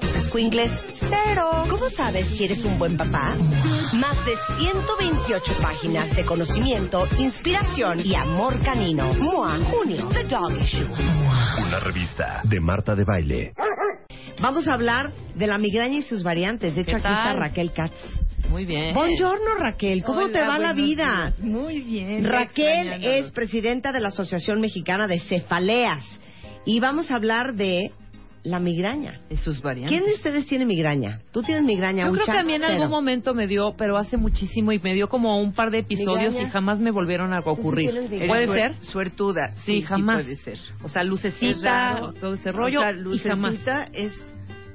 tus squinkles, cero. ¿Cómo sabes si eres un buen papá? Más de 128 páginas de conocimiento, inspiración y amor canino. MOA, junio, The Dog Issue. Una revista de Marta de Baile. Vamos a hablar de la migraña y sus variantes. De hecho, ¿Qué aquí está? Raquel Katz. Muy bien. Buongiorno, Raquel. ¿Cómo Hola, te va la vida? días. Muy bien. Raquel es presidenta de la Asociación Mexicana de Cefaleas. Y vamos a hablar de la migraña. Y sus variantes. ¿Quién de ustedes tiene migraña? ¿Tú tienes migraña? Yo creo que a mí en algún momento me dio, pero hace muchísimo y me dio como un par de episodios ¿Migraña? y jamás me volvieron a ¿Tú sí ocurrir. tienes migraña? ¿Puede ser? suer- Suertuda. Sí, jamás. puede ser. O sea, Es lucecita, raro. todo ese rollo O sea, y jamás. lucecita es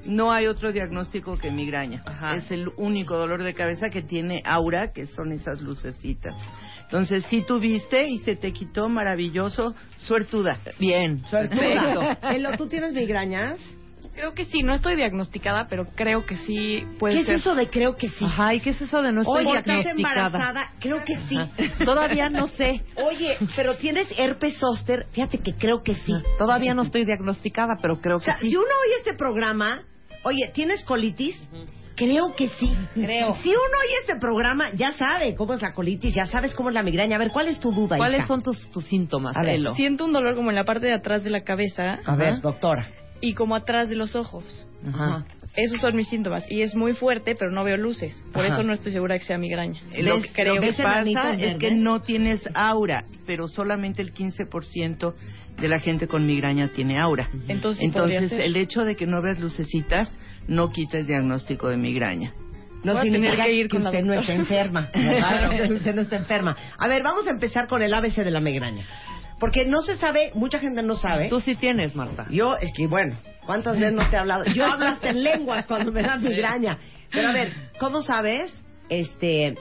no hay otro diagnóstico que migraña. Ajá. Es el único dolor de cabeza que tiene aura, que son esas lucecitas. Entonces, si tuviste y se te quitó, maravilloso, suertuda. Bien. Suertuda. Elo, ¿tú tienes migrañas? Creo que sí, no estoy diagnosticada, pero creo que sí puede ¿Qué es eso de creo que sí? Ajá, ¿y qué es eso de no estoy Oye, ¿estás diagnosticada? embarazada? Creo que sí. Ajá. Todavía no sé. Oye, pero tienes herpes zóster. Fíjate que creo que sí. Todavía no estoy diagnosticada, pero creo O sea, que sí. si uno oye este programa, oye, ¿tienes colitis? Creo que sí. Creo. Si uno oye este programa, ya sabe cómo es la colitis, ya sabes cómo es la migraña. A ver, ¿cuál es tu duda, ¿Cuáles hija? son tus, tus síntomas, A ver, Elo? Siento un dolor como en la parte de atrás de la cabeza A ver, Ajá. doctora. Y como atrás de los ojos. Ajá. Esos son mis síntomas. Y es muy fuerte, pero no veo luces. Por Ajá. eso no estoy segura que sea migraña. Lo, que creo lo que ¿Ves que enanitos pasa es que no tienes aura, pero solamente el 15% de la gente con migraña tiene aura. Entonces, el hecho de que no veas lucecitas no quita el diagnóstico de migraña. No significa que ir que usted no está enferma. ¿verdad? usted no está enferma. A ver, vamos a empezar con el ABC de la migraña. Porque no se sabe, mucha gente no sabe. Tú sí tienes, Marta. Yo, es que bueno, ¿cuántas veces no te he hablado? Yo hablo hasta en lenguas cuando me da migraña. Pero a ver, ¿cómo sabes este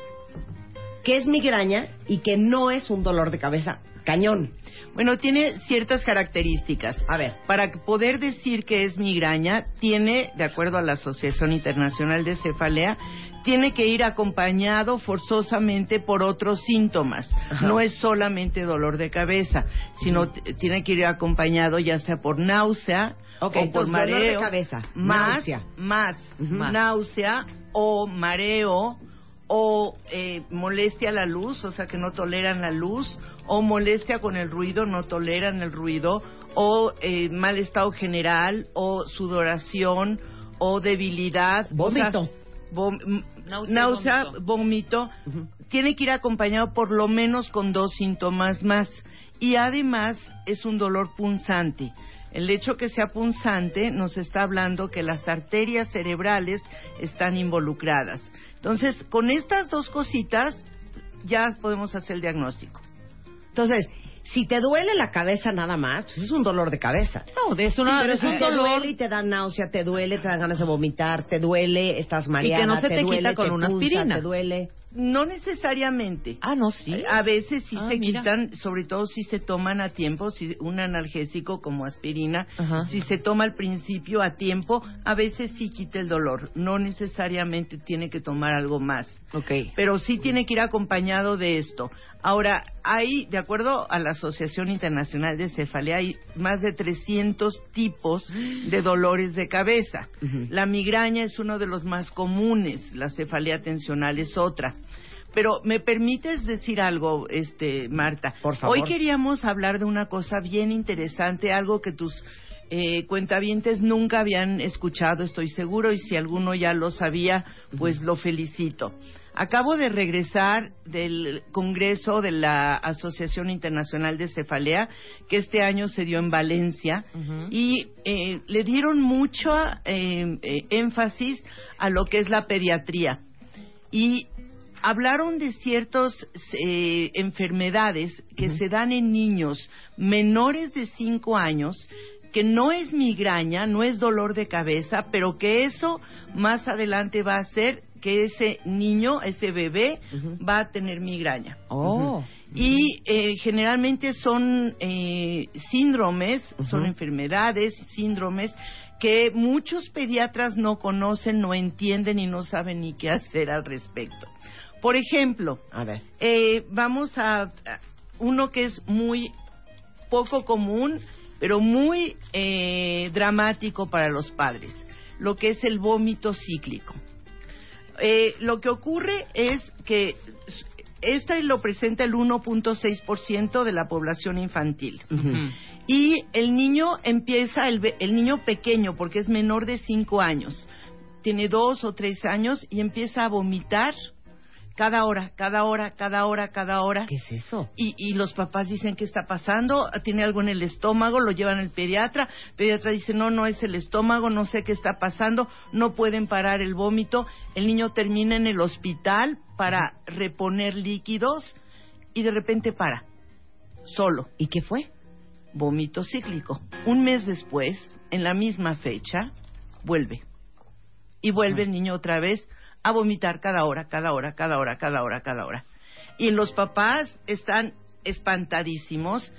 qué es migraña y que no es un dolor de cabeza cañón? Bueno, tiene ciertas características. A ver. Para poder decir que es migraña, tiene, de acuerdo a la Asociación Internacional de Cefalea, tiene que ir acompañado forzosamente por otros síntomas. Ajá. No es solamente dolor de cabeza, sino tiene que ir acompañado ya sea por náusea o por entonces, dolor de mareo, cabeza, más, náusea. más, náusea o mareo o eh, molestia a la luz, o sea que no toleran la luz, o molestia con el ruido, no toleran el ruido, o eh, mal estado general, o sudoración, o debilidad, o sea, Vómito. vom- Náusea vómito, tiene que ir acompañado por lo menos con dos síntomas más. Y además es un dolor punzante. El hecho que sea punzante nos está hablando que las arterias cerebrales están involucradas. Entonces, con estas dos cositas ya podemos hacer el diagnóstico. Entonces, si te duele la cabeza nada más, pues es un dolor de cabeza. No, es, una, pero es un te dolor duele y te da náusea, te duele, te dan ganas de vomitar, te duele, estás mareada, no se te duele, quita con te una aspirina. te duele. No necesariamente. Ah, no, sí. A veces sí Ah, se mira. quitan, sobre todo si se toman a tiempo, si un analgésico como aspirina, Ajá. si se toma al principio a tiempo, a veces sí quita el dolor. No necesariamente tiene que tomar algo más. Ok. Pero sí tiene que ir acompañado de esto. Ahora, hay, de acuerdo a la Asociación Internacional de Cefalea, hay más de 300 tipos de dolores de cabeza. La migraña es uno de los más comunes, la cefalea tensional es otra. Pero me permites decir algo, este Marta. Por favor. Hoy queríamos hablar de una cosa bien interesante, algo que tus eh, cuentavientes nunca habían escuchado, estoy seguro, y si alguno ya lo sabía, pues lo felicito. Acabo de regresar del Congreso de la Asociación Internacional de Cefalea, que este año se dio en Valencia, y eh, le dieron mucho eh, eh, énfasis a lo que es la pediatría. Y hablaron de ciertas eh, enfermedades que se dan en niños menores de 5 años que no es migraña, no es dolor de cabeza, pero que eso más adelante va a hacer que ese niño, ese bebé, va a tener migraña. Oh. Y eh, generalmente son eh, síndromes, son enfermedades, síndromes que muchos pediatras no conocen, no entienden y no saben ni qué hacer al respecto. Por ejemplo, A ver. eh, vamos a, a uno que es muy poco común, pero muy eh, dramático para los padres, lo que es el vómito cíclico. Eh, lo que ocurre es que esta lo presenta el 1.6% de la población infantil. Y el niño empieza, el, el niño pequeño, porque es menor de 5 años, tiene 2 o 3 años y empieza a vomitar cada hora, cada hora, cada hora, cada hora. ¿Qué es eso? Y, y los papás dicen, ¿qué está pasando? Tiene algo en el estómago, lo llevan al pediatra. El pediatra dice, no, no es el estómago, no sé qué está pasando, no pueden parar el vómito. El niño termina en el hospital para reponer líquidos y de repente para, solo, ¿Y qué fue? vómito cíclico. Un mes después, en la misma fecha, vuelve. Y vuelve el niño otra vez a vomitar cada hora, cada hora, cada hora, cada hora, cada hora. Y los papás están espantadísimos.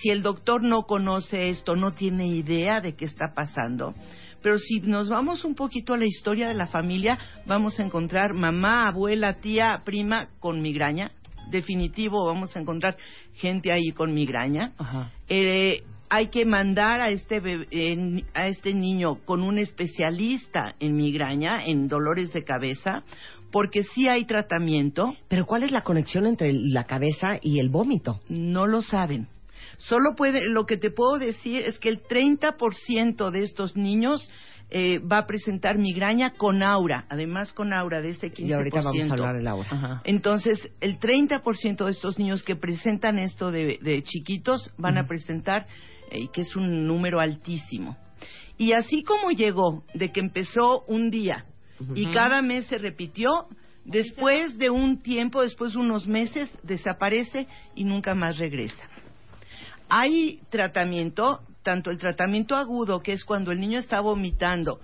Si el doctor no conoce esto, no tiene idea de qué está pasando. Pero si nos vamos un poquito a la historia de la familia, vamos a encontrar mamá, abuela, tía, prima con migraña. Definitivo, vamos a encontrar gente ahí con migraña. Ajá. Eh, hay que mandar a este bebé- eh, a este niño con un especialista en migraña, en dolores de cabeza, porque sí hay tratamiento, Pero ¿cuál es la conexión entre la cabeza y el vómito? no lo saben. Solo puede, lo que te puedo decir es que el 30% de estos niños eh, va a presentar migraña con aura, además con aura de ese 15%. Y ahorita vamos a hablar del aura. Ajá. Entonces, el 30% de estos niños que presentan esto de, de chiquitos van a presentar, eh, que es un número altísimo. Y así como llegó, de que empezó un día y cada mes se repitió, después de un tiempo, después de unos meses, desaparece y nunca más regresa. Hay tratamiento, tanto el tratamiento agudo, que es cuando el niño está vomitando,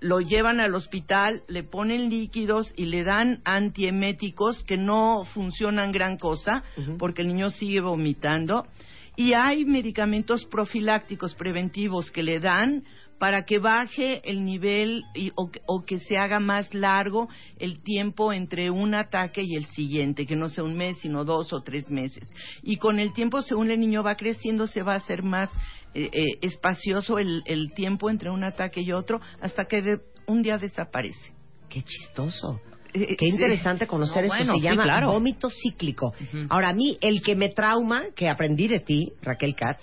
lo llevan al hospital, le ponen líquidos y le dan antieméticos que no funcionan gran cosa porque el niño sigue vomitando. Y hay medicamentos profilácticos preventivos que le dan para que baje el nivel y- o, o que se haga más largo el tiempo entre un ataque y el siguiente, que no sea un mes, sino dos o tres meses. Y con el tiempo, según el niño va creciendo, se va a hacer más eh, eh, espacioso el, el tiempo entre un ataque y otro hasta que de- un día desaparece. Qué chistoso. Eh, Qué interesante conocer No, esto. bueno, Se sí, llama claro. vómito cíclico. Ahora, a mí, el que me trauma, que aprendí de ti, Raquel Katz,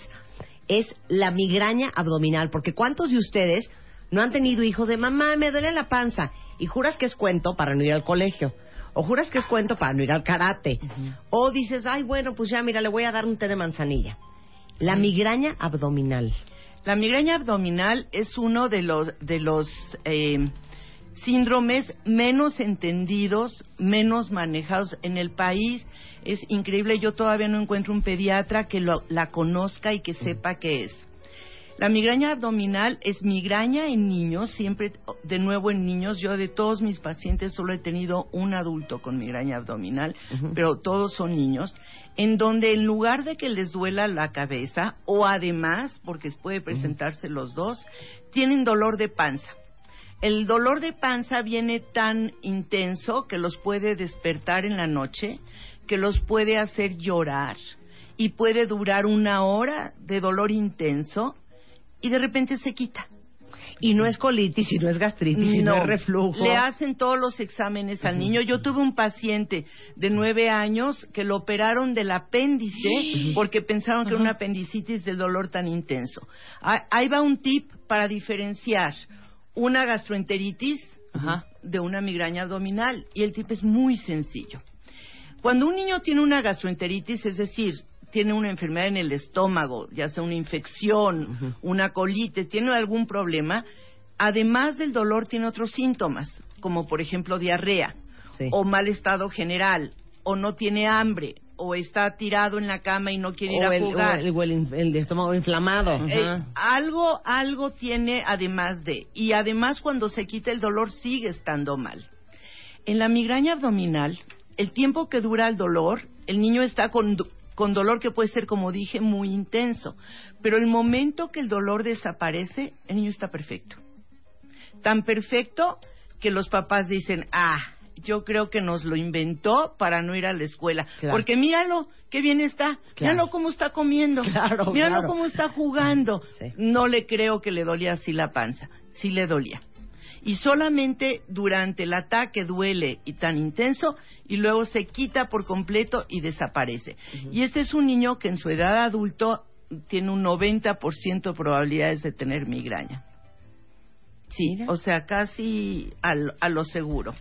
es la migraña abdominal. Porque ¿cuántos de ustedes no han tenido hijos de mamá, me duele la panza? Y juras que es cuento para no ir al colegio. O juras que es cuento para no ir al karate. O dices, ay, bueno, pues ya, mira, le voy a dar un té de manzanilla. La migraña abdominal. La migraña abdominal es uno de los de los eh, síndromes menos entendidos, menos manejados en el país. Es increíble, yo todavía no encuentro un pediatra que lo- la conozca y que sepa qué es. La migraña abdominal es migraña en niños, siempre de nuevo en niños. Yo de todos mis pacientes solo he tenido un adulto con migraña abdominal, pero todos son niños, en donde en lugar de que les duela la cabeza, o además, porque puede presentarse los dos, tienen dolor de panza. El dolor de panza viene tan intenso que los puede despertar en la noche, que los puede hacer llorar y puede durar una hora de dolor intenso y de repente se quita. Y no es colitis, y no es gastritis, y no, es reflujo. Le hacen todos los exámenes al niño. Yo tuve un paciente de nueve años que lo operaron del apéndice porque pensaron que era una apendicitis del dolor tan intenso. Ah, Ahí va un tip para diferenciar una gastroenteritis de una migraña abdominal. Y el tip es muy sencillo. Cuando un niño tiene una gastroenteritis, es decir, tiene una enfermedad en el estómago, ya sea una infección, una colitis, tiene algún problema, además del dolor tiene otros síntomas, como por ejemplo diarrea, Sí. o mal estado general, o no tiene hambre, o está tirado en la cama y no quiere ir a el, jugar. o el- estómago inflamado. Eh, algo, algo tiene además de. Y además cuando se quita el dolor sigue estando mal. En la migraña abdominal, el tiempo que dura el dolor, el niño está con, con dolor que puede ser, como dije, muy intenso. Pero el momento que el dolor desaparece, el niño está perfecto. Tan perfecto que los papás dicen, ah, yo creo que nos lo inventó para no ir a la escuela. Claro. Porque míralo, qué bien está. Claro. Míralo cómo está comiendo. Claro, míralo cómo está jugando. Sí. No le creo que le dolía así la panza. Sí le dolía. Y solamente durante el ataque duele y tan intenso y luego se quita por completo y desaparece. Y este es un niño que en su edad adulto tiene un 90% de probabilidades de tener migraña. Sí, Mira. o sea, casi al- a lo seguro.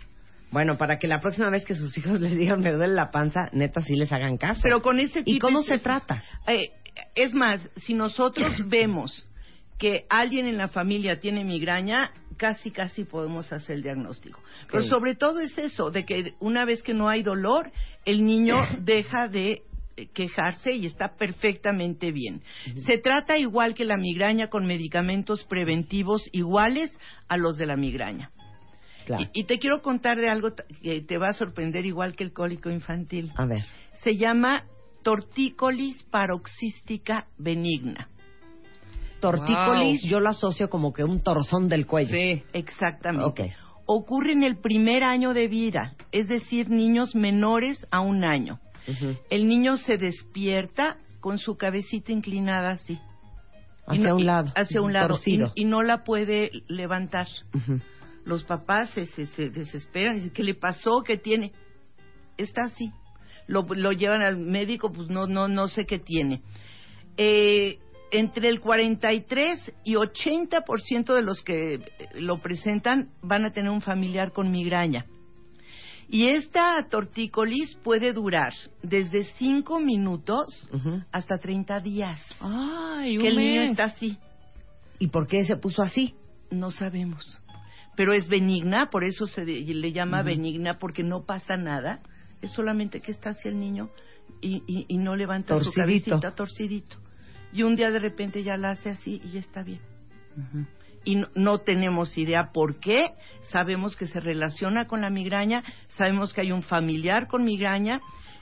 Bueno, para que la próxima vez que sus hijos les digan me duele la panza, neta sí les hagan caso. Pero con este ¿Y tipo cómo es- se trata? Eh, es más, si nosotros vemos que alguien en la familia tiene migraña, casi, casi podemos hacer el diagnóstico. Pero sobre todo es eso, de que una vez que no hay dolor, el niño deja de eh, quejarse y está perfectamente bien. Se trata igual que la migraña con medicamentos preventivos iguales a los de la migraña. Claro. Y, y te quiero contar de algo que te va a sorprender igual que el cólico infantil A ver. se llama tortícolis paroxística benigna. Tortícolis yo lo asocio como que un torzón del cuello. Sí. Exactamente. Ok. Ocurre en el primer año de vida, es decir, niños menores a un año. El niño se despierta con su cabecita inclinada así. Hacia no- un lado. Hacia un lado. Y, y no la puede levantar. Ujú. Los papás se, se, se desesperan. Dicen, ¿qué le pasó? ¿Qué tiene? Está así. Lo, lo llevan al médico, pues no, no, no sé qué tiene. Eh, entre el 43 y 80% de los que lo presentan van a tener un familiar con migraña. Y esta tortícolis puede durar desde 5 minutos hasta 30 días. Ay, que el niño está así. ¿Y por qué se puso así? No sabemos. Pero es benigna, por eso se de- le llama benigna, porque no pasa nada. Es solamente que está hacia el niño y, y- y no levanta su cabecita torcidito. Y un día de repente ya la hace así y ya está bien. Y no, no tenemos idea por qué. Sabemos que se relaciona con la migraña, sabemos que hay un familiar con migraña.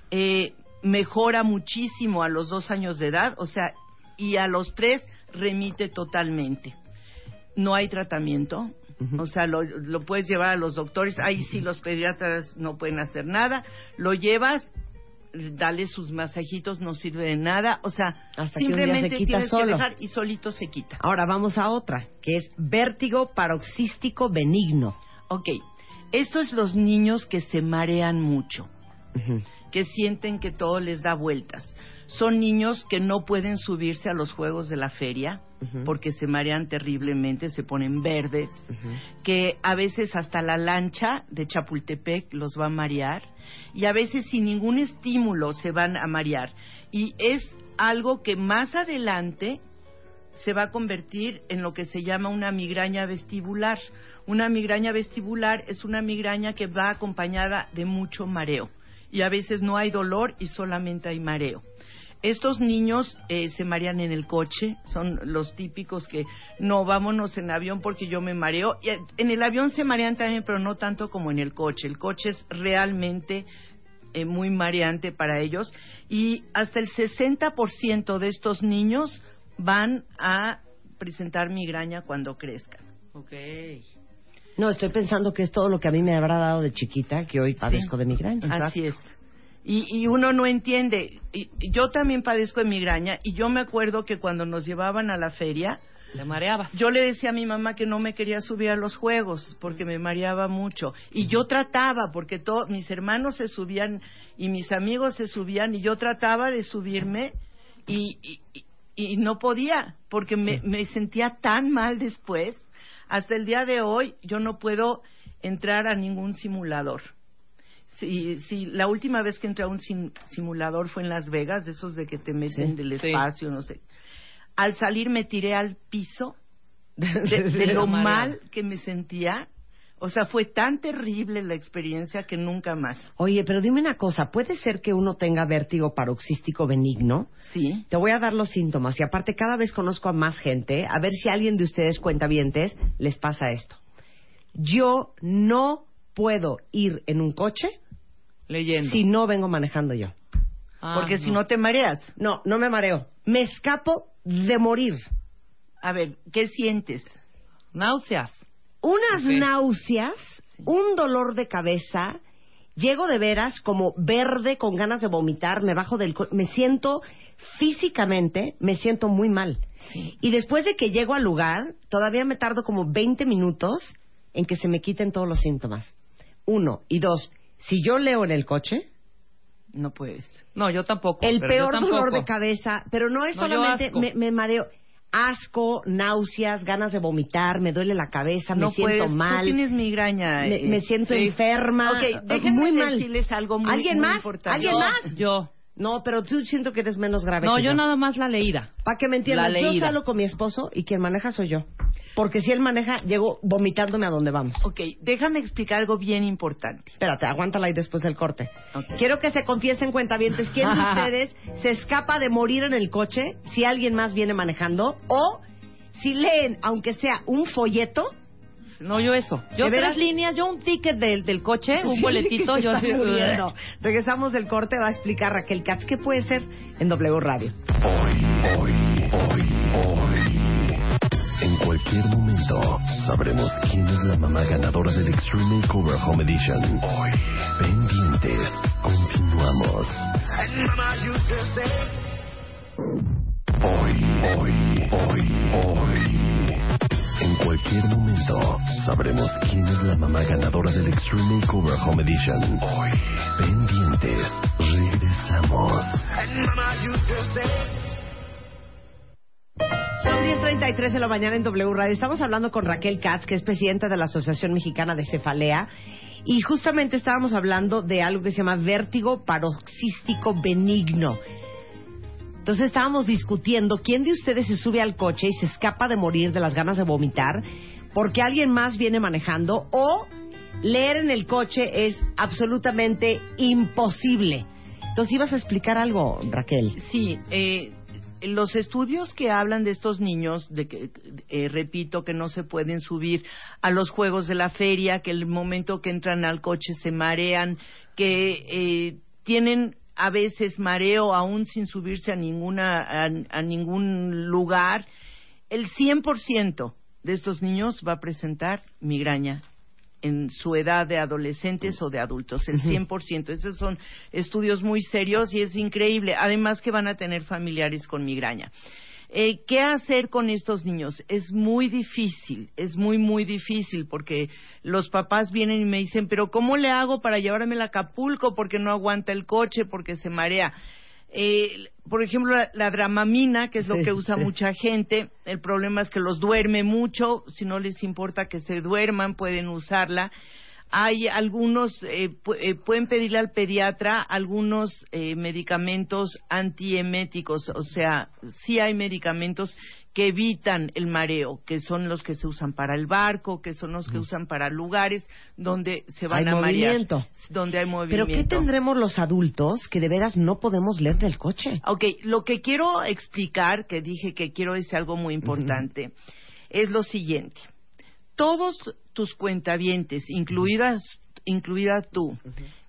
eh, mejora muchísimo a los dos años de edad, o sea, y a los tres remite totalmente no hay tratamiento. O sea, lo, lo puedes llevar a los doctores. Ahí sí los pediatras no pueden hacer nada. Lo llevas, dale sus masajitos, no sirve de nada. O sea, Hasta simplemente se tienes solo. que dejar y solito se quita. Ahora vamos a otra, que es vértigo paroxístico benigno. Ok, estos es los niños que se marean mucho, que sienten que todo les da vueltas. Son niños que no pueden subirse a los juegos de la feria porque se marean terriblemente, se ponen verdes. que a veces hasta la lancha de Chapultepec los va a marear y a veces sin ningún estímulo se van a marear. Y es algo que más adelante se va a convertir en lo que se llama una migraña vestibular. Una migraña vestibular es una migraña que va acompañada de mucho mareo y a veces no hay dolor y solamente hay mareo. Estos niños eh, se marean en el coche, son los típicos que no vámonos en avión porque yo me mareo. Y, eh, en el avión se marean también, pero no tanto como en el coche. El coche es realmente eh, muy mareante para ellos y hasta el 60% de estos niños van a presentar migraña cuando crezcan. No, estoy pensando que es todo lo que a mí me habrá dado de chiquita, que hoy padezco de migraña. Así es. Y, y uno no entiende. Y- yo también padezco de migraña y yo me acuerdo que cuando nos llevaban a la feria, Te mareabas. Yo le decía a mi mamá que no me quería subir a los juegos porque me mareaba mucho. Y yo trataba, porque todos mis hermanos se subían y mis amigos se subían, y yo trataba de subirme y, y, y- y no podía, porque me, me sentía tan mal después. Hasta el día de hoy yo no puedo entrar a ningún simulador. Si, si la última vez que entré a un sim- simulador fue en Las Vegas, de esos de que te meten Sí, del sí. espacio, no sé. Al salir me tiré al piso de, de lo mal que me sentía. O sea, fue tan terrible la experiencia que nunca más. Oye, pero dime una cosa, ¿puede ser que uno tenga vértigo paroxístico benigno? Sí. Te voy a dar los síntomas y aparte cada vez conozco a más gente, a ver si a alguien de ustedes cuentavientes les pasa esto. Yo no puedo ir en un coche Leyendo. si no vengo manejando yo. Ah, Porque si no te mareas. No, no me mareo. Me escapo de morir. A ver, ¿qué sientes? Náuseas. Unas náuseas, un dolor de cabeza, llego de veras como verde con ganas de vomitar, me bajo del... co- Me siento físicamente, me siento muy mal. Y después de que llego al lugar, todavía me tardo como 20 minutos en que se me quiten todos los síntomas. Uno. Y dos, si yo leo en el coche, No puedes. No, yo tampoco. el pero yo peor dolor tampoco. de cabeza, pero no es No, yo solamente me, me mareo, asco, náuseas, ganas de vomitar, me duele la cabeza, no me siento puedes. mal, Tú tienes migraña. me, eh, me siento sí. enferma, Ok, déjenme muy mal. decirles algo muy, ¿Alguien muy más? importante. ¿Alguien Yo, más? Yo. No, pero tú siento que eres menos grave No, que yo nada más la leída. Para que me entiendas, yo salgo con mi esposo y quien maneja soy yo. Porque si él maneja, llego vomitándome a donde vamos. Ok, déjame explicar algo bien importante. Espérate, aguántala ahí después del corte. Ok. Quiero que se confiesen cuentavientes quién de ustedes se escapa de morir en el coche si alguien más viene manejando o si leen, aunque sea un folleto, No, yo eso. Yo tres líneas, yo un ticket del, del coche, un Sí, boletito, yo muriendo. Regresamos del corte, va a explicar Raquel Katz qué puede ser en W Radio. Hoy, hoy, hoy, hoy. En cualquier momento sabremos quién es la mamá ganadora del Extreme Makeover Home Edition. Hoy, pendientes, continuamos. Hoy, hoy, hoy, hoy. En cualquier momento sabremos quién es la mamá ganadora del Extreme Makeover Home Edition. Hoy, pendientes, regresamos. Son 10.33 de la mañana en W Radio. Estamos hablando con Raquel Katz, que es presidenta de la Asociación Mexicana de Cefalea. Y justamente estábamos hablando de algo que se llama vértigo paroxístico benigno. Entonces estábamos discutiendo quién de ustedes se sube al coche y se escapa de morir de las ganas de vomitar porque alguien más viene manejando o leer en el coche es absolutamente imposible. Entonces ibas a explicar algo, Raquel. Sí, eh, los estudios que hablan de estos niños, de que, eh, repito, que no se pueden subir a los juegos de la feria, que el momento que entran al coche se marean, que eh, tienen a veces mareo aún sin subirse a ninguna a, a ningún lugar, el 100% de estos niños va a presentar migraña en su edad de adolescentes o de adultos, el 100%. Esos son estudios muy serios y es increíble. Además que van a tener familiares con migraña. Eh, ¿Qué hacer con estos niños? Es muy difícil, es muy, muy difícil porque los papás vienen y me dicen, pero ¿cómo le hago para llevarme a Acapulco? Porque no aguanta el coche, porque se marea. Eh, por ejemplo, la, la dramamina, que es lo Sí, que usa sí. mucha gente, el problema es que los duerme mucho, si no les importa que se duerman, pueden usarla. Hay algunos, eh, pu- eh, pueden pedirle al pediatra algunos eh, medicamentos antieméticos, o sea, sí hay medicamentos que evitan el mareo, que son los que se usan para el barco, que son los que usan para lugares donde se van Hay a marear, movimiento. donde hay movimiento. Pero ¿qué tendremos los adultos que de veras no podemos leer del coche? Ok, lo que quiero explicar, que dije que quiero decir algo muy importante, es lo siguiente. Todos tus cuentavientes, incluidas, incluida tú,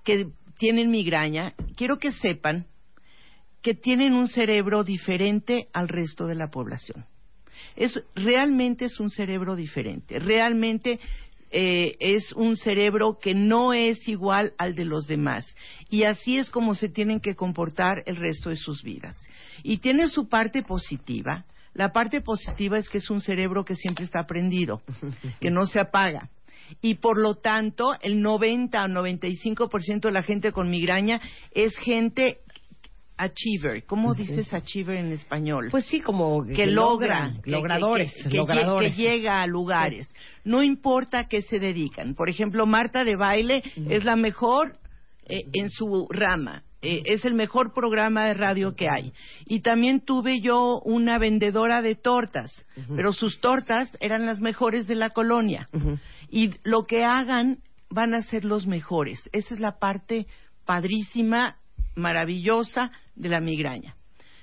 que tienen migraña, quiero que sepan que tienen un cerebro diferente al resto de la población. Es, realmente es un cerebro diferente. Realmente eh, es un cerebro que no es igual al de los demás. Y así es como se tienen que comportar el resto de sus vidas. Y tiene su parte positiva. La parte positiva es que es un cerebro que siempre está prendido, que no se apaga. Y por lo tanto, el 90 o 95% de la gente con migraña es gente achiever. ¿Cómo dices achiever en español? Pues sí, como que, logra, que- logradores, que, logradores. llega a lugares. No importa a qué se dedican. Por ejemplo, Marta de baile es la mejor eh, en su rama. Eh, es el mejor programa de radio que hay. Y también tuve yo una vendedora de tortas, pero sus tortas eran las mejores de la colonia. Y lo que hagan van a ser los mejores. Esa es la parte padrísima, maravillosa de la migraña.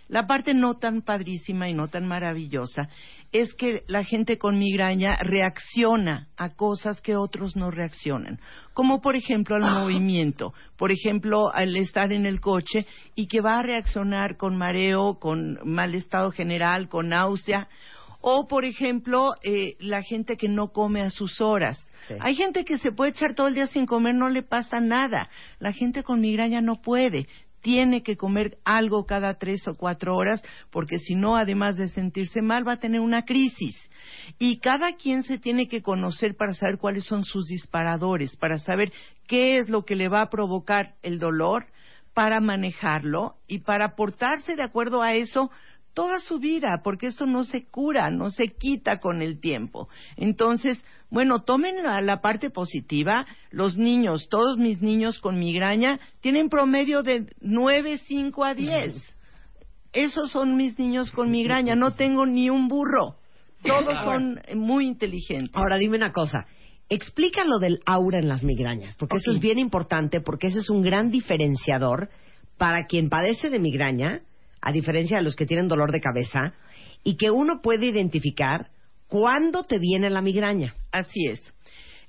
La parte no tan padrísima y no tan maravillosa es que la gente con migraña reacciona a cosas que otros no reaccionan, como por ejemplo al movimiento, por ejemplo al estar en el coche y que va a reaccionar con mareo, con mal estado general, con náusea, o por ejemplo eh, la gente que no come a sus horas. Sí. Hay gente que se puede echar todo el día sin comer, no le pasa nada. La gente con migraña no puede. Tiene que comer algo cada tres o cuatro horas, porque si no, además de sentirse mal, va a tener una crisis. Y cada quien se tiene que conocer para saber cuáles son sus disparadores, para saber qué es lo que le va a provocar el dolor, para manejarlo y para portarse de acuerdo a eso toda su vida, porque esto no se cura, no se quita con el tiempo. Entonces, bueno, tomen la, la parte positiva. Los niños, todos mis niños con migraña, tienen promedio de 9, 5 a 10. Esos son mis niños con migraña. No tengo ni un burro. Todos son muy inteligentes. Ahora dime una cosa. Explica lo del aura en las migrañas, porque eso es bien importante, porque ese es un gran diferenciador para quien padece de migraña, a diferencia de los que tienen dolor de cabeza, y que uno puede identificar cuándo te viene la migraña. Así es.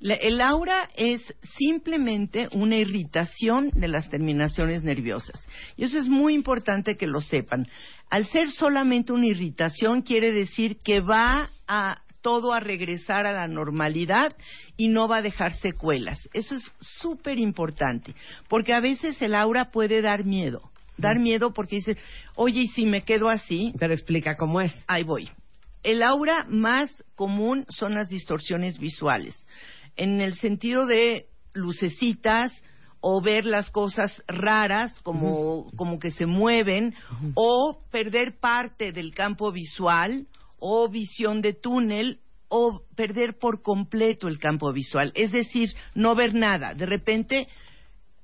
La- el aura es simplemente una irritación de las terminaciones nerviosas. Y eso es muy importante que lo sepan. Al ser solamente una irritación, quiere decir que va a todo a regresar a la normalidad y no va a dejar secuelas. Eso es súper importante, porque a veces el aura puede dar miedo. Dar miedo porque dices, oye, y si me quedo así, Pero explica cómo es. Ahí voy. El aura más común son las distorsiones visuales, en el sentido de lucecitas o ver las cosas raras como, como que se mueven o perder parte del campo visual o visión de túnel o perder por completo el campo visual, es decir, no ver nada. De repente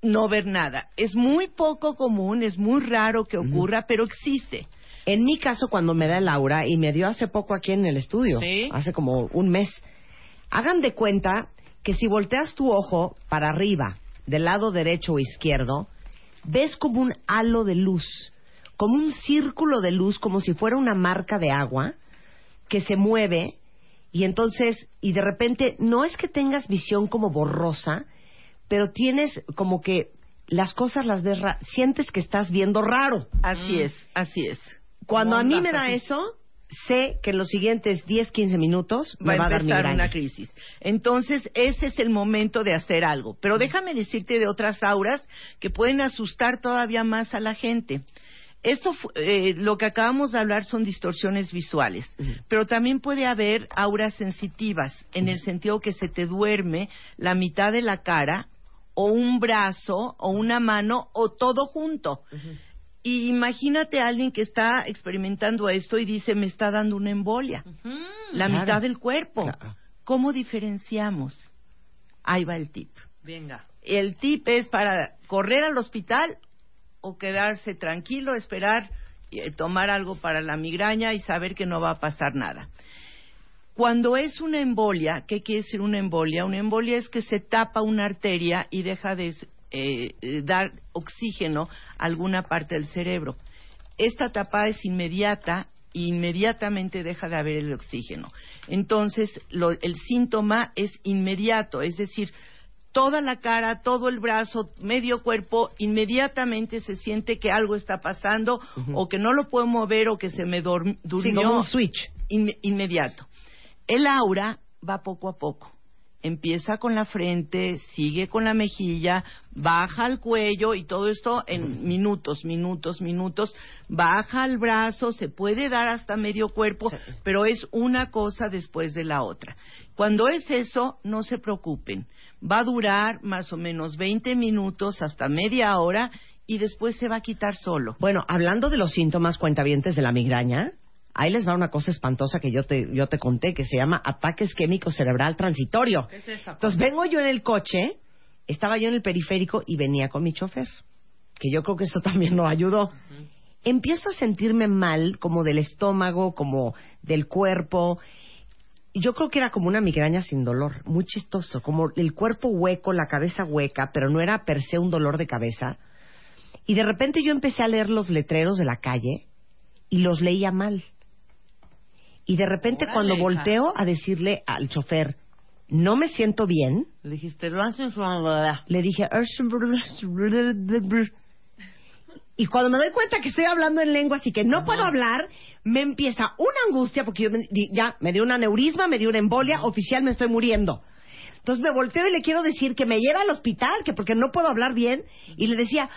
no ver nada. Es muy poco común, es muy raro que ocurra, pero existe. En mi caso, cuando me da el aura, y me dio hace poco aquí en el estudio, Sí. hace como un mes, hagan de cuenta que si volteas tu ojo para arriba, del lado derecho o izquierdo, ves como un halo de luz, como un círculo de luz, como si fuera una marca de agua, que se mueve, y entonces, y de repente, no es que tengas visión como borrosa, pero tienes como que las cosas las ves, ra- sientes que estás viendo raro. Así es, así es. Cuando a mí me da así. eso, sé que en los siguientes 10, 15 minutos va me va a a dar empezar una crisis. Entonces, ese es el momento de hacer algo. Pero déjame decirte de otras auras que pueden asustar todavía más a la gente. Esto, fu- eh, lo que acabamos de hablar son distorsiones visuales, pero también puede haber auras sensitivas, en el sentido que se te duerme la mitad de la cara, o un brazo, o una mano, o todo junto. Y imagínate a alguien que está experimentando esto y dice, me está dando una embolia. La Claro. mitad del cuerpo. Claro. ¿Cómo diferenciamos? Ahí va el tip. Venga. El tip es para correr al hospital o quedarse tranquilo, esperar, eh, tomar algo para la migraña y saber que no va a pasar nada. Cuando es una embolia, ¿qué quiere decir una embolia? Una embolia es que se tapa una arteria y deja de eh, eh, dar oxígeno a alguna parte del cerebro. Esta tapada es inmediata e inmediatamente deja de haber el oxígeno. Entonces, lo- el síntoma es inmediato, es decir, toda la cara, todo el brazo, medio cuerpo, inmediatamente se siente que algo está pasando o que no lo puedo mover o que se me durmió. Sí, como un switch. Inme- inmediato. El aura va poco a poco. empieza con la frente, sigue con la mejilla, baja al cuello y todo esto en minutos, minutos, minutos, baja al brazo, se puede dar hasta medio cuerpo, pero es una cosa después de la otra. Cuando es eso, no se preocupen. Va a durar más o menos 20 minutos hasta media hora y después se va a quitar solo. Bueno, hablando de los síntomas cuentavientes de la migraña, ahí les va una cosa espantosa que yo te, yo te conté, que se llama ataque isquémico cerebral transitorio. ¿Qué es esa Entonces vengo yo en el coche, estaba yo en el periférico y venía con mi chofer, que yo creo que eso también nos ayudó. Empiezo a sentirme mal, como del estómago, como del cuerpo. Yo creo que era como una migraña sin dolor, muy chistoso, como el cuerpo hueco, la cabeza hueca, pero no era per se un dolor de cabeza. Y de repente yo empecé a leer los letreros de la calle y los leía mal. Y de repente Órale, cuando hija. volteo a decirle al chofer, no me siento bien, Le dijiste, le dije... Y cuando me doy cuenta que estoy hablando en lenguas y que no puedo hablar, me empieza una angustia porque yo me- ya me dio un aneurisma, me dio una embolia, oficial me estoy muriendo. Entonces me volteo y le quiero decir que me lleva al hospital, que porque no puedo hablar bien, y le decía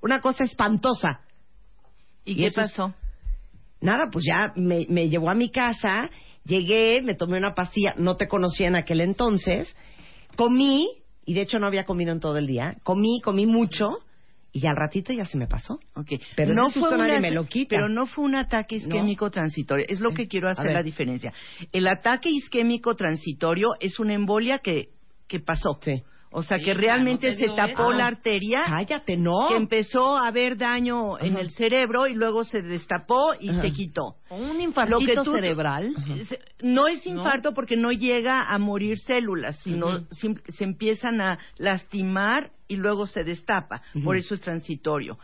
una cosa espantosa. ¿Y, qué pasó? Nada, pues ya me, me llevó a mi casa, llegué, me tomé una pastilla, no te conocía en aquel entonces, comí, y de hecho no había comido en todo el día, comí, comí mucho, y al ratito ya se me pasó. Ok. Pero no fue nadie una- me lo quita. Pero no fue un ataque isquémico transitorio. Es lo que quiero hacer la diferencia. El ataque isquémico transitorio es una embolia que, que pasó. Sí. O sea, que realmente ¿no te se tapó eso? la arteria, Cállate, no. que empezó a haber daño en el cerebro y luego se destapó y Ajá. se quitó. Un tú- cerebral. Se- No es ¿No? infarto porque no llega a morir células, sino se empiezan a lastimar y luego se destapa. Por eso es transitorio.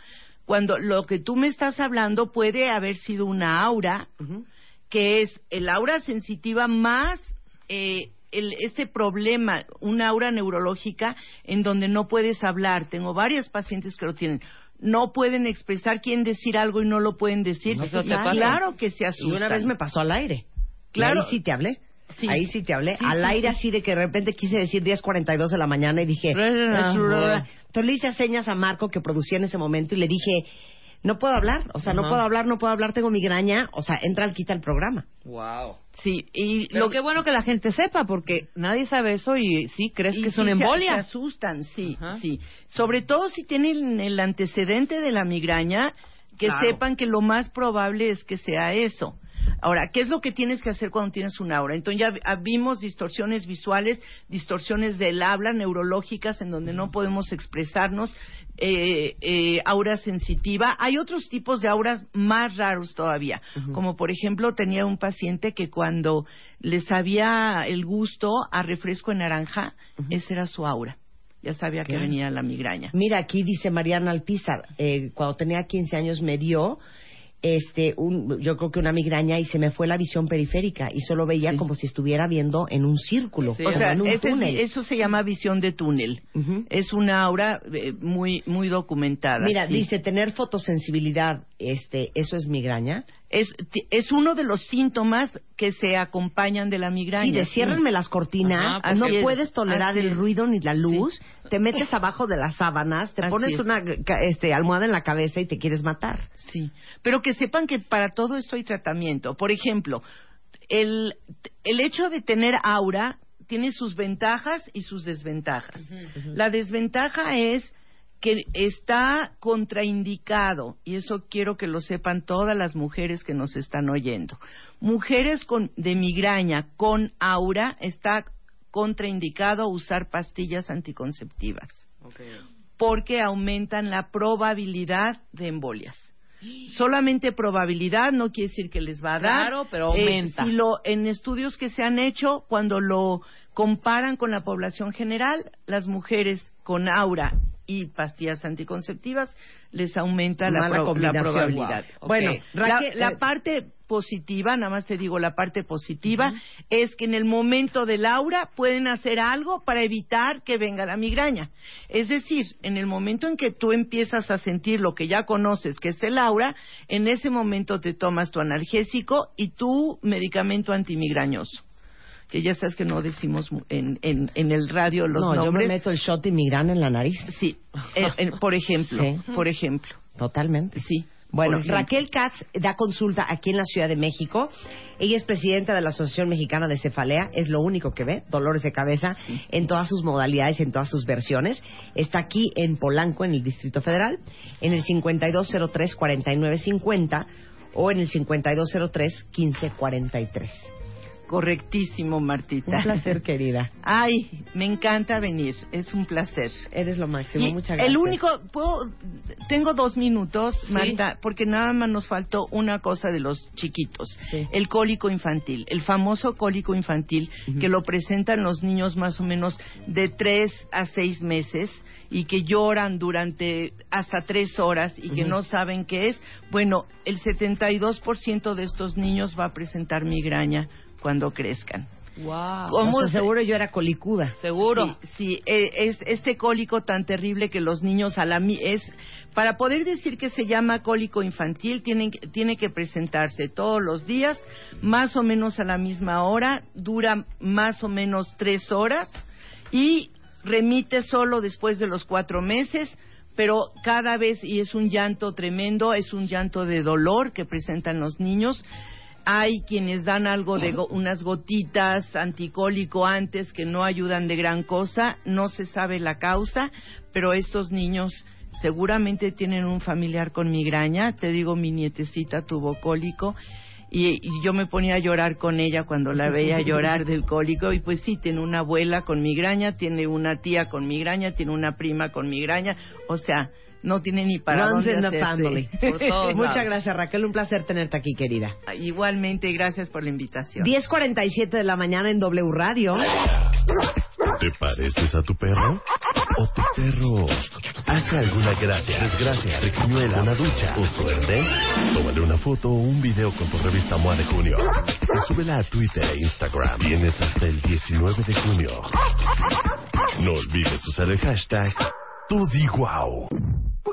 Cuando lo que tú me estás hablando puede haber sido una aura, que es el aura sensitiva más eh, el, este problema, una aura neurológica en donde no puedes hablar. Tengo varias pacientes que lo tienen. No pueden expresar, quieren decir algo y no lo pueden decir. ¿Eso te Y pasa? claro que se Y asustan. una vez me pasó al aire. Claro. Y ahí sí te hablé. Sí. Ahí sí te hablé. Sí, al sí, aire sí. así de que de repente quise decir 10.42 de la mañana y dije... Ajá. Entonces le hice señas a Marco que producía en ese momento y le dije... No puedo hablar, o sea, no puedo hablar, no puedo hablar, tengo migraña, o sea, entra al quita el programa. Wow. Sí, y Pero lo qué bueno que la gente sepa, porque nadie sabe eso y sí, crees y que es sí una se- Se, embolia. asustan, sí, sí. Sobre todo si tienen el antecedente de la migraña, que Claro. sepan que lo más probable es que sea eso. Ahora, ¿qué es lo que tienes que hacer cuando tienes un aura? Entonces ya ah, vimos distorsiones visuales, distorsiones del habla, neurológicas, en donde no podemos expresarnos, eh, eh, aura sensitiva. Hay otros tipos de auras más raros todavía, como por ejemplo tenía un paciente que cuando le sabía el gusto a refresco en naranja, ese era su aura. Ya sabía que venía la migraña. Mira, aquí dice Mariana Alpizar, eh, cuando tenía 15 años me dio, este, un, yo creo que una migraña y se me fue la visión periférica y solo veía Sí. como si estuviera viendo en un círculo, Sí. O sea, en un túnel. eso se llama visión de túnel. Es una aura eh, muy muy documentada. Mira, sí. dice tener fotosensibilidad, este, eso es migraña. Es, es uno de los síntomas que se acompañan de la migraña. Sí, de ciérrenme las cortinas, Ajá, no puedes tolerar así el es. ruido ni la luz, te metes abajo de las sábanas, te Así pones es. una este, almohada en la cabeza y te quieres matar. Sí, pero que sepan que para todo esto hay tratamiento. Por ejemplo, el, el hecho de tener aura tiene sus ventajas y sus desventajas. La desventaja es que está contraindicado, y eso quiero que lo sepan todas las mujeres que nos están oyendo. Mujeres con, de migraña con aura está contraindicado usar pastillas anticonceptivas porque aumentan la probabilidad de embolias. Solamente probabilidad no quiere decir que les va a dar. Claro, pero Eh, aumenta. si lo, en estudios que se han hecho, cuando lo comparan con la población general, las mujeres con aura y pastillas anticonceptivas les aumenta la, pro- la probabilidad. Wow. Bueno. La, Raquel, la eh, parte positiva, nada más te digo la parte positiva, es que en el momento del aura pueden hacer algo para evitar que venga la migraña. Es decir, en el momento en que tú empiezas a sentir lo que ya conoces, que es el aura, en ese momento te tomas tu analgésico y tu medicamento antimigrañoso. Que ya sabes que no decimos en, en, en el radio los no, yo nombres. me meto el shot y migrana en la nariz. Sí, eh, eh, por ejemplo, Sí. por ejemplo. Totalmente. Sí. Bueno. Raquel Katz da consulta aquí en la Ciudad de México. Ella es presidenta de la Asociación Mexicana de Cefalea. Es lo único que ve, dolores de cabeza en todas sus modalidades, en todas sus versiones. Está aquí en Polanco, en el Distrito Federal, en el 5203-4950 o en el 5203-1543. Correctísimo, Martita. Un placer, querida. Ay, me encanta venir. Es un placer. Eres lo máximo. Y Muchas gracias. El único, ¿puedo- tengo dos minutos, Sí. Marta, porque nada más nos faltó una cosa de los chiquitos. Sí. El cólico infantil, el famoso cólico infantil que lo presentan los niños más o menos de tres a seis meses y que lloran durante hasta tres horas y que no saben qué es. Bueno, el 72% de estos niños va a presentar migraña cuando crezcan. Wow. ¿Cómo O sea, se- seguro yo era colicuda. Seguro. Sí, sí, eh, es este cólico tan terrible que los niños a la mi- es para poder decir que se llama cólico infantil tienen que- tiene que presentarse todos los días, más o menos a la misma hora, dura más o menos tres horas y remite solo después de los cuatro meses. Pero cada vez, y es un llanto tremendo, es un llanto de dolor que presentan los niños. Hay quienes dan algo de go- unas gotitas anticólico antes que no ayudan de gran cosa, no se sabe la causa, pero estos niños seguramente tienen un familiar con migraña. Te digo, mi nietecita tuvo cólico y, y yo me ponía a llorar con ella cuando la veía llorar del cólico y pues sí, tiene una abuela con migraña, tiene una tía con migraña, tiene una prima con migraña, o sea, no tiene ni para Runs dónde in the hacerse. family. Por todos Muchas lados. gracias, Raquel. Un placer tenerte aquí, querida. Igualmente, gracias por la invitación. 10.47 de la mañana en W Radio. ¿Te pareces a tu perro? ¿O tu perro hace alguna gracia, desgracia, requiñuela, una ducha o suerte? Tómale una foto o un video con tu revista MOA de junio y súbela a Twitter e Instagram. Tienes hasta el 19 de junio. No olvides usar el hashtag TuDiGuau.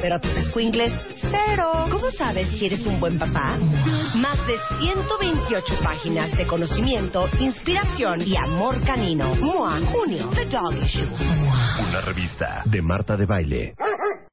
pero tus squinkles, cero. ¿Cómo sabes si eres un buen papá? Más de 128 páginas de conocimiento, inspiración y amor canino. MOA, junio, The Dog Issue. Una revista de Marta de Baile.